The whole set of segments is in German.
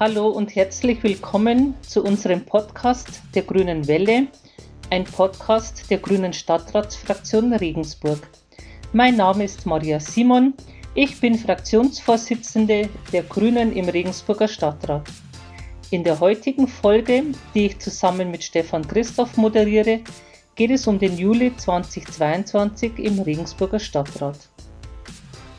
Hallo und herzlich willkommen zu unserem Podcast der Grünen Welle, ein Podcast der Grünen Stadtratsfraktion Regensburg. Mein Name ist Maria Simon, ich bin Fraktionsvorsitzende der Grünen im Regensburger Stadtrat. In der heutigen Folge, die ich zusammen mit Stefan Christoph moderiere, geht es um den Juli 2022 im Regensburger Stadtrat.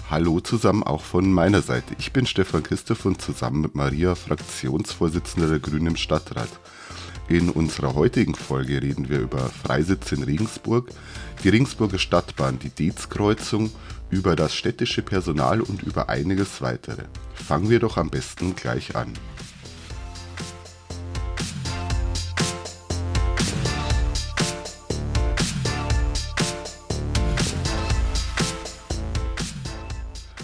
Hallo zusammen auch von meiner Seite. Ich bin Stefan Christoph und zusammen mit Maria Fraktionsvorsitzender der Grünen im Stadtrat. In unserer heutigen Folge reden wir über Freisitz in Regensburg, die Regensburger Stadtbahn, die Deetskreuzung, über das städtische Personal und über einiges weitere. Fangen wir doch am besten gleich an.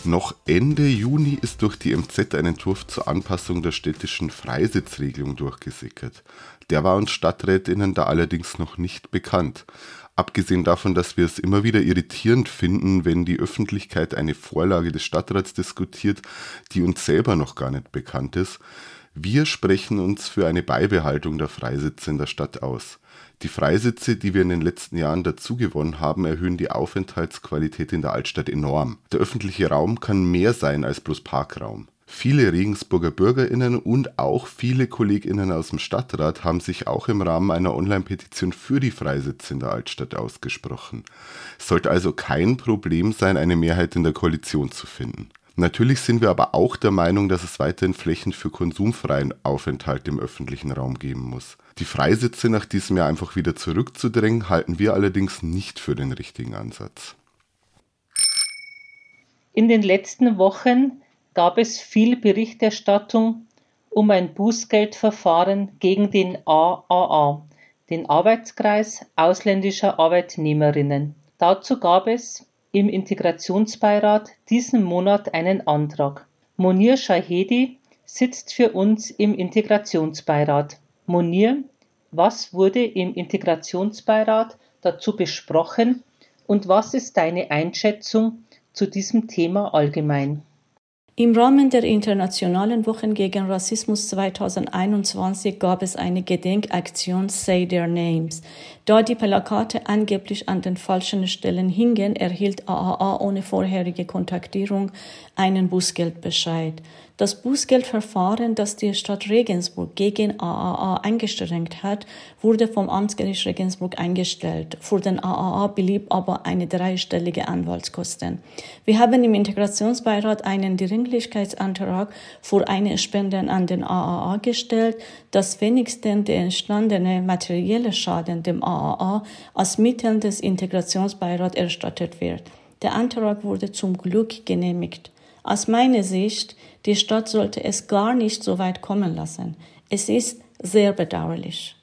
Noch Ende Juni ist durch die MZ ein Entwurf zur Anpassung der städtischen Freisitzregelung durchgesickert. Der war uns Stadträtinnen da allerdings noch nicht bekannt. Abgesehen davon, dass wir es immer wieder irritierend finden, wenn die Öffentlichkeit eine Vorlage des Stadtrats diskutiert, die uns selber noch gar nicht bekannt ist, wir sprechen uns für eine Beibehaltung der Freisitze in der Stadt aus. Die Freisitze, die wir in den letzten Jahren dazugewonnen haben, erhöhen die Aufenthaltsqualität in der Altstadt enorm. Der öffentliche Raum kann mehr sein als bloß Parkraum. Viele Regensburger Bürgerinnen und auch viele Kolleginnen aus dem Stadtrat haben sich auch im Rahmen einer Online-Petition für die Freisitze in der Altstadt ausgesprochen. Es sollte also kein Problem sein, eine Mehrheit in der Koalition zu finden. Natürlich sind wir aber auch der Meinung, dass es weiterhin Flächen für konsumfreien Aufenthalt im öffentlichen Raum geben muss. Die Freisitze nach diesem Jahr einfach wieder zurückzudrängen, halten wir allerdings nicht für den richtigen Ansatz. In den letzten Wochen gab es viel Berichterstattung um ein Bußgeldverfahren gegen den AAA, den Arbeitskreis ausländischer Arbeitnehmerinnen. Dazu gab es im Integrationsbeirat diesen Monat einen Antrag. Monir Shahedi sitzt für uns im Integrationsbeirat. Monir, was wurde im Integrationsbeirat dazu besprochen und was ist deine Einschätzung zu diesem Thema allgemein? Im Rahmen der Internationalen Wochen gegen Rassismus 2021 gab es eine Gedenkaktion Say Their Names. Da die Plakate angeblich an den falschen Stellen hingen, erhielt AAA ohne vorherige Kontaktierung einen Bußgeldbescheid. Das Bußgeldverfahren, das die Stadt Regensburg gegen AAA eingestrengt hat, wurde vom Amtsgericht Regensburg eingestellt. Für den AAA blieb aber eine dreistellige Anwaltskosten. Wir haben im Integrationsbeirat einen Dringlichkeitsantrag für eine Spende an den AAA gestellt, dass wenigstens der entstandene materielle Schaden dem AAA als Mittel des Integrationsbeirats erstattet wird. Der Antrag wurde zum Glück genehmigt. Aus meiner Sicht, die Stadt sollte es gar nicht so weit kommen lassen. Es ist sehr bedauerlich.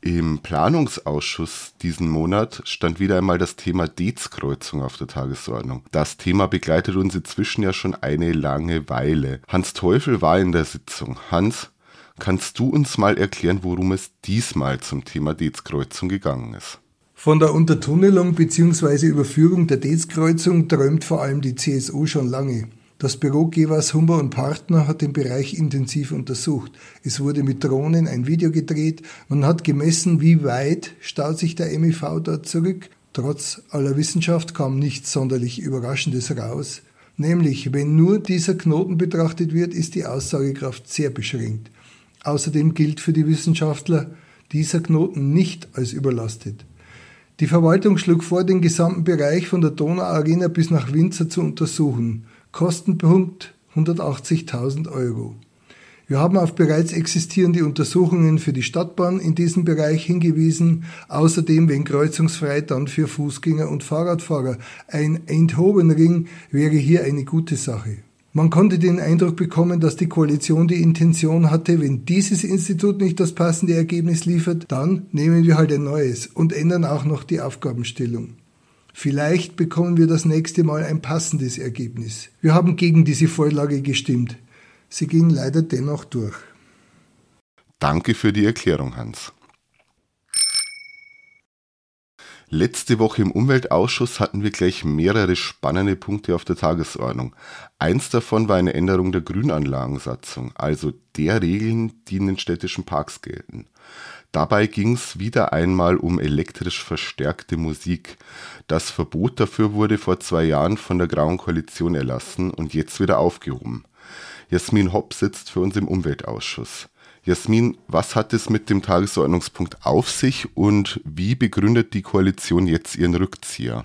Im Planungsausschuss diesen Monat stand wieder einmal das Thema Deetskreuzung auf der Tagesordnung. Das Thema begleitet uns inzwischen ja schon eine lange Weile. Hans Teufel war in der Sitzung. Hans, kannst du uns mal erklären, worum es diesmal zum Thema Deetskreuzung gegangen ist? Von der Untertunnelung bzw. Überführung der Deetskreuzung träumt vor allem die CSU schon lange. Das Büro Gevers Humber und Partner hat den Bereich intensiv untersucht. Es wurde mit Drohnen ein Video gedreht. Man hat gemessen, wie weit staut sich der MIV dort zurück. Trotz aller Wissenschaft kam nichts sonderlich Überraschendes raus. Nämlich, wenn nur dieser Knoten betrachtet wird, ist die Aussagekraft sehr beschränkt. Außerdem gilt für die Wissenschaftler dieser Knoten nicht als überlastet. Die Verwaltung schlug vor, den gesamten Bereich von der Donauarena bis nach Winzer zu untersuchen. Kostenpunkt 180.000 Euro. Wir haben auf bereits existierende Untersuchungen für die Stadtbahn in diesem Bereich hingewiesen, außerdem wenn kreuzungsfrei dann für Fußgänger und Fahrradfahrer. Ein Enthobenring wäre hier eine gute Sache. Man konnte den Eindruck bekommen, dass die Koalition die Intention hatte, wenn dieses Institut nicht das passende Ergebnis liefert, dann nehmen wir halt ein neues und ändern auch noch die Aufgabenstellung. Vielleicht bekommen wir das nächste Mal ein passendes Ergebnis. Wir haben gegen diese Vorlage gestimmt. Sie ging leider dennoch durch. Danke für die Erklärung, Hans. Letzte Woche im Umweltausschuss hatten wir gleich mehrere spannende Punkte auf der Tagesordnung. Eins davon war eine Änderung der Grünanlagensatzung, also der Regeln, die in den städtischen Parks gelten. Dabei ging es wieder einmal um elektrisch verstärkte Musik. Das Verbot dafür wurde vor zwei Jahren von der Grauen Koalition erlassen und jetzt wieder aufgehoben. Jasmin Hopp sitzt für uns im Umweltausschuss. Jasmin, was hat es mit dem Tagesordnungspunkt auf sich und wie begründet die Koalition jetzt ihren Rückzieher?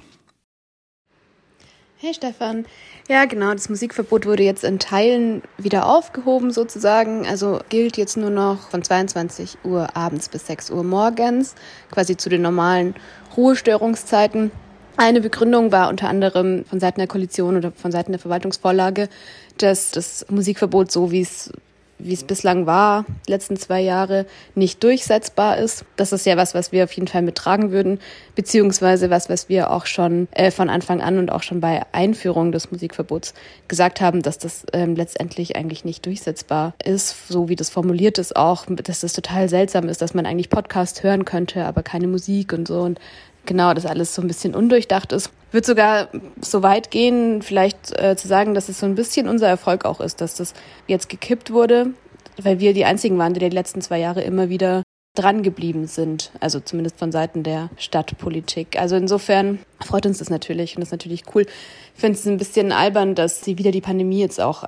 Hey Stefan. Ja, genau, das Musikverbot wurde jetzt in Teilen wieder aufgehoben sozusagen. Also gilt jetzt nur noch von 22 Uhr abends bis 6 Uhr morgens, quasi zu den normalen Ruhestörungszeiten. Eine Begründung war unter anderem von Seiten der Koalition oder von Seiten der Verwaltungsvorlage, dass das Musikverbot, so wie es wie es bislang war, letzten zwei Jahre, nicht durchsetzbar ist. Das ist ja was, was wir auf jeden Fall mittragen würden, beziehungsweise was, was wir auch schon äh, von Anfang an und auch schon bei Einführung des Musikverbots gesagt haben, dass das ähm, letztendlich eigentlich nicht durchsetzbar ist, so wie das formuliert ist auch, dass das total seltsam ist, dass man eigentlich Podcast hören könnte, aber keine Musik und so und genau, das alles so ein bisschen undurchdacht ist. Wird sogar so weit gehen, vielleicht äh, zu sagen, dass es so ein bisschen unser Erfolg auch ist, dass das jetzt gekippt wurde, weil wir die einzigen waren, die die letzten zwei Jahre immer wieder dran geblieben sind, also zumindest von Seiten der Stadtpolitik. Also insofern freut uns das natürlich und das ist natürlich cool. Ich finde es ein bisschen albern, dass sie wieder die Pandemie jetzt auch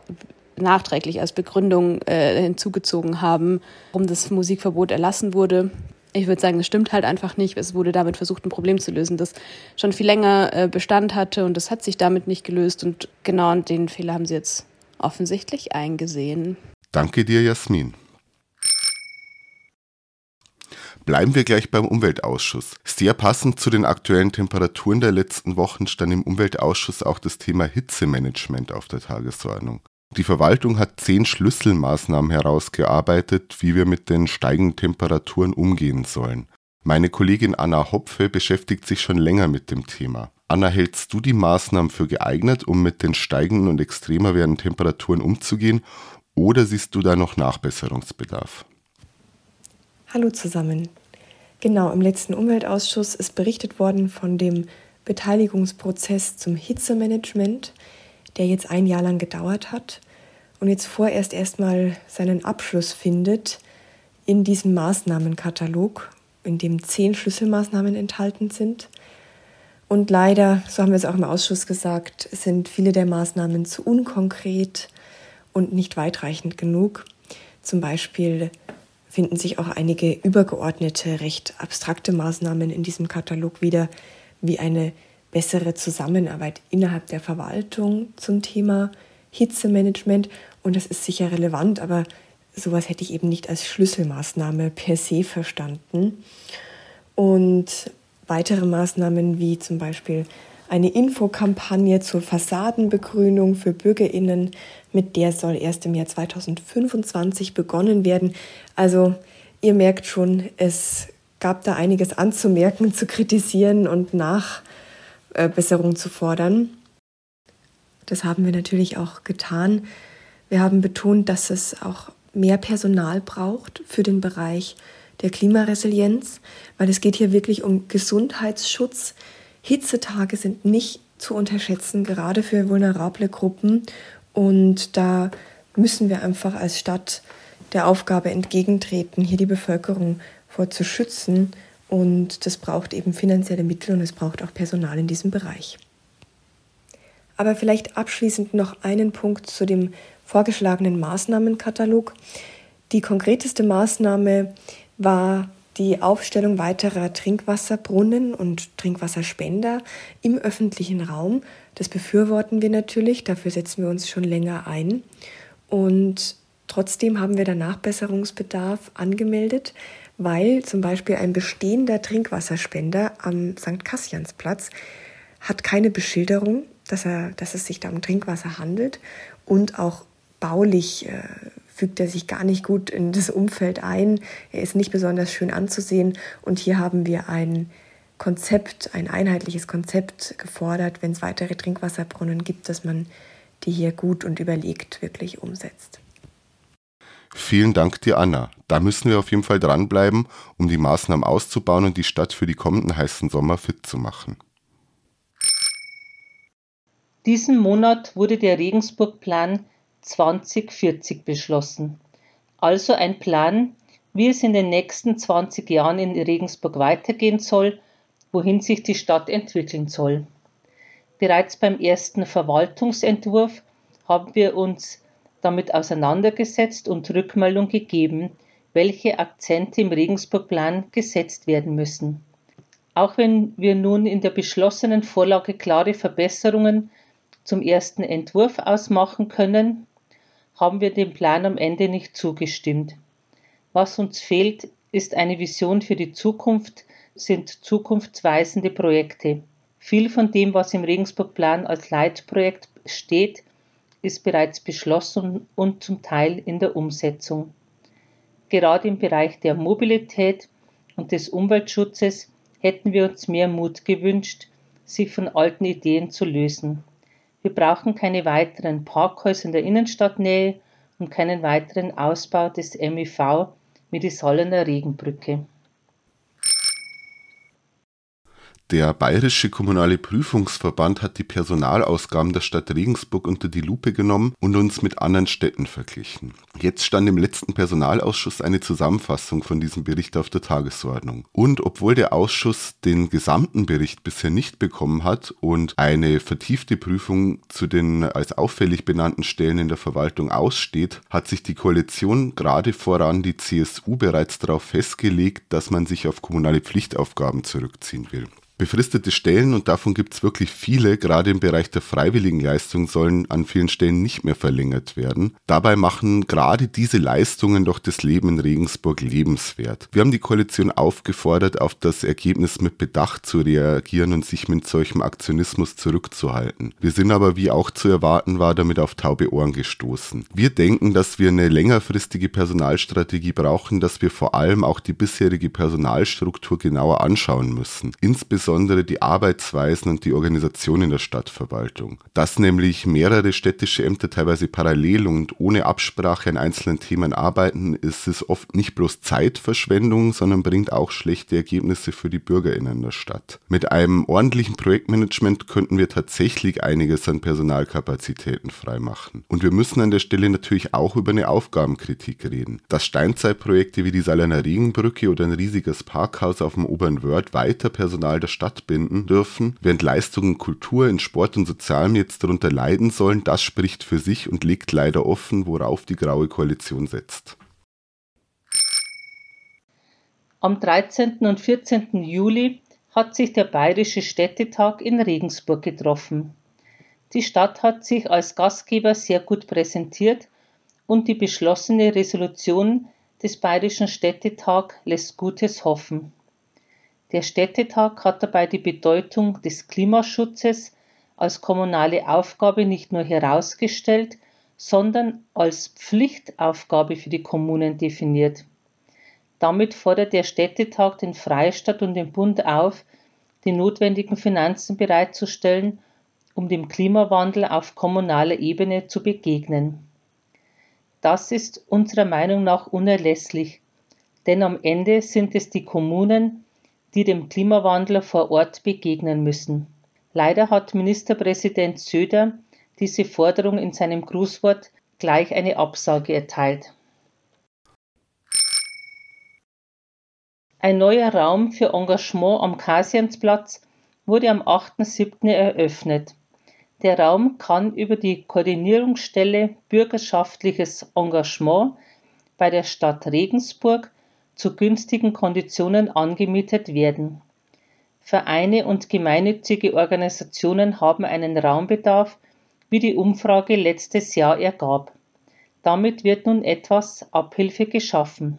nachträglich als Begründung äh, hinzugezogen haben, warum das Musikverbot erlassen wurde ich würde sagen, es stimmt halt einfach nicht. Es wurde damit versucht, ein Problem zu lösen, das schon viel länger äh, Bestand hatte und das hat sich damit nicht gelöst. Und genau den Fehler haben sie jetzt offensichtlich eingesehen. Danke dir, Jasmin. Bleiben wir gleich beim Umweltausschuss. Sehr passend zu den aktuellen Temperaturen der letzten Wochen stand im Umweltausschuss auch das Thema Hitzemanagement auf der Tagesordnung. Die Verwaltung hat zehn Schlüsselmaßnahmen herausgearbeitet, wie wir mit den steigenden Temperaturen umgehen sollen. Meine Kollegin Anna Hopfe beschäftigt sich schon länger mit dem Thema. Anna, hältst du die Maßnahmen für geeignet, um mit den steigenden und extremer werdenden Temperaturen umzugehen, oder siehst du da noch Nachbesserungsbedarf? Hallo zusammen. Genau, im letzten Umweltausschuss ist berichtet worden von dem Beteiligungsprozess zum Hitzemanagement, der jetzt ein Jahr lang gedauert hat und jetzt vorerst erstmal seinen Abschluss findet in diesem Maßnahmenkatalog, in dem zehn Schlüsselmaßnahmen enthalten sind. Und leider, so haben wir es auch im Ausschuss gesagt, sind viele der Maßnahmen zu unkonkret und nicht weitreichend genug. Zum Beispiel finden sich auch einige übergeordnete, recht abstrakte Maßnahmen in diesem Katalog wieder, wie eine bessere Zusammenarbeit innerhalb der Verwaltung zum Thema Hitzemanagement und das ist sicher relevant, aber sowas hätte ich eben nicht als Schlüsselmaßnahme per se verstanden. Und weitere Maßnahmen wie zum Beispiel eine Infokampagne zur Fassadenbegrünung für Bürgerinnen, mit der soll erst im Jahr 2025 begonnen werden. Also ihr merkt schon, es gab da einiges anzumerken, zu kritisieren und Nachbesserung zu fordern. Das haben wir natürlich auch getan. Wir haben betont, dass es auch mehr Personal braucht für den Bereich der Klimaresilienz, weil es geht hier wirklich um Gesundheitsschutz. Hitzetage sind nicht zu unterschätzen, gerade für vulnerable Gruppen. Und da müssen wir einfach als Stadt der Aufgabe entgegentreten, hier die Bevölkerung vor zu schützen. Und das braucht eben finanzielle Mittel und es braucht auch Personal in diesem Bereich. Aber vielleicht abschließend noch einen Punkt zu dem vorgeschlagenen Maßnahmenkatalog. Die konkreteste Maßnahme war die Aufstellung weiterer Trinkwasserbrunnen und Trinkwasserspender im öffentlichen Raum. Das befürworten wir natürlich, dafür setzen wir uns schon länger ein. Und trotzdem haben wir da Nachbesserungsbedarf angemeldet, weil zum Beispiel ein bestehender Trinkwasserspender am St. Kassiansplatz hat keine Beschilderung dass, er, dass es sich da um Trinkwasser handelt und auch baulich äh, fügt er sich gar nicht gut in das Umfeld ein. Er ist nicht besonders schön anzusehen und hier haben wir ein Konzept, ein einheitliches Konzept gefordert, wenn es weitere Trinkwasserbrunnen gibt, dass man die hier gut und überlegt wirklich umsetzt. Vielen Dank dir, Anna. Da müssen wir auf jeden Fall dranbleiben, um die Maßnahmen auszubauen und die Stadt für die kommenden heißen Sommer fit zu machen. Diesen Monat wurde der Regensburg-Plan 2040 beschlossen. Also ein Plan, wie es in den nächsten 20 Jahren in Regensburg weitergehen soll, wohin sich die Stadt entwickeln soll. Bereits beim ersten Verwaltungsentwurf haben wir uns damit auseinandergesetzt und Rückmeldung gegeben, welche Akzente im Regensburg-Plan gesetzt werden müssen. Auch wenn wir nun in der beschlossenen Vorlage klare Verbesserungen zum ersten Entwurf ausmachen können, haben wir dem Plan am Ende nicht zugestimmt. Was uns fehlt, ist eine Vision für die Zukunft, sind zukunftsweisende Projekte. Viel von dem, was im Regensburg-Plan als Leitprojekt steht, ist bereits beschlossen und zum Teil in der Umsetzung. Gerade im Bereich der Mobilität und des Umweltschutzes hätten wir uns mehr Mut gewünscht, sich von alten Ideen zu lösen. Wir brauchen keine weiteren Parkhäuser in der Innenstadtnähe und keinen weiteren Ausbau des MIV wie die Sollener Regenbrücke. Der Bayerische Kommunale Prüfungsverband hat die Personalausgaben der Stadt Regensburg unter die Lupe genommen und uns mit anderen Städten verglichen. Jetzt stand im letzten Personalausschuss eine Zusammenfassung von diesem Bericht auf der Tagesordnung. Und obwohl der Ausschuss den gesamten Bericht bisher nicht bekommen hat und eine vertiefte Prüfung zu den als auffällig benannten Stellen in der Verwaltung aussteht, hat sich die Koalition gerade voran die CSU bereits darauf festgelegt, dass man sich auf kommunale Pflichtaufgaben zurückziehen will. Befristete Stellen, und davon gibt es wirklich viele, gerade im Bereich der Freiwilligenleistung, sollen an vielen Stellen nicht mehr verlängert werden. Dabei machen gerade diese Leistungen doch das Leben in Regensburg lebenswert. Wir haben die Koalition aufgefordert, auf das Ergebnis mit Bedacht zu reagieren und sich mit solchem Aktionismus zurückzuhalten. Wir sind aber, wie auch zu erwarten war, damit auf taube Ohren gestoßen. Wir denken, dass wir eine längerfristige Personalstrategie brauchen, dass wir vor allem auch die bisherige Personalstruktur genauer anschauen müssen. Insbesondere insbesondere die Arbeitsweisen und die Organisation in der Stadtverwaltung. Dass nämlich mehrere städtische Ämter teilweise parallel und ohne Absprache an einzelnen Themen arbeiten, ist es oft nicht bloß Zeitverschwendung, sondern bringt auch schlechte Ergebnisse für die BürgerInnen der Stadt. Mit einem ordentlichen Projektmanagement könnten wir tatsächlich einiges an Personalkapazitäten freimachen. Und wir müssen an der Stelle natürlich auch über eine Aufgabenkritik reden. Dass Steinzeitprojekte wie die Salener Regenbrücke oder ein riesiges Parkhaus auf dem Oberen Wörth weiter Personal der Stadt binden dürfen, während Leistungen Kultur in Sport und Sozialem jetzt darunter leiden sollen, das spricht für sich und legt leider offen, worauf die Graue Koalition setzt. Am 13. und 14. Juli hat sich der Bayerische Städtetag in Regensburg getroffen. Die Stadt hat sich als Gastgeber sehr gut präsentiert und die beschlossene Resolution des Bayerischen Städtetag lässt Gutes hoffen. Der Städtetag hat dabei die Bedeutung des Klimaschutzes als kommunale Aufgabe nicht nur herausgestellt, sondern als Pflichtaufgabe für die Kommunen definiert. Damit fordert der Städtetag den Freistaat und den Bund auf, die notwendigen Finanzen bereitzustellen, um dem Klimawandel auf kommunaler Ebene zu begegnen. Das ist unserer Meinung nach unerlässlich, denn am Ende sind es die Kommunen, die dem Klimawandel vor Ort begegnen müssen. Leider hat Ministerpräsident Söder diese Forderung in seinem Grußwort gleich eine Absage erteilt. Ein neuer Raum für Engagement am Kasiansplatz wurde am 8.7. eröffnet. Der Raum kann über die Koordinierungsstelle Bürgerschaftliches Engagement bei der Stadt Regensburg zu günstigen Konditionen angemietet werden. Vereine und gemeinnützige Organisationen haben einen Raumbedarf, wie die Umfrage letztes Jahr ergab. Damit wird nun etwas Abhilfe geschaffen.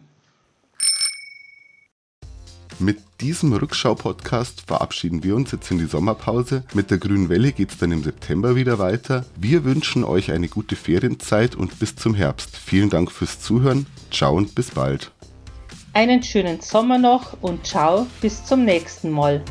Mit diesem Rückschau-Podcast verabschieden wir uns jetzt in die Sommerpause. Mit der Grünen Welle geht es dann im September wieder weiter. Wir wünschen euch eine gute Ferienzeit und bis zum Herbst. Vielen Dank fürs Zuhören. Ciao und bis bald. Einen schönen Sommer noch und ciao, bis zum nächsten Mal.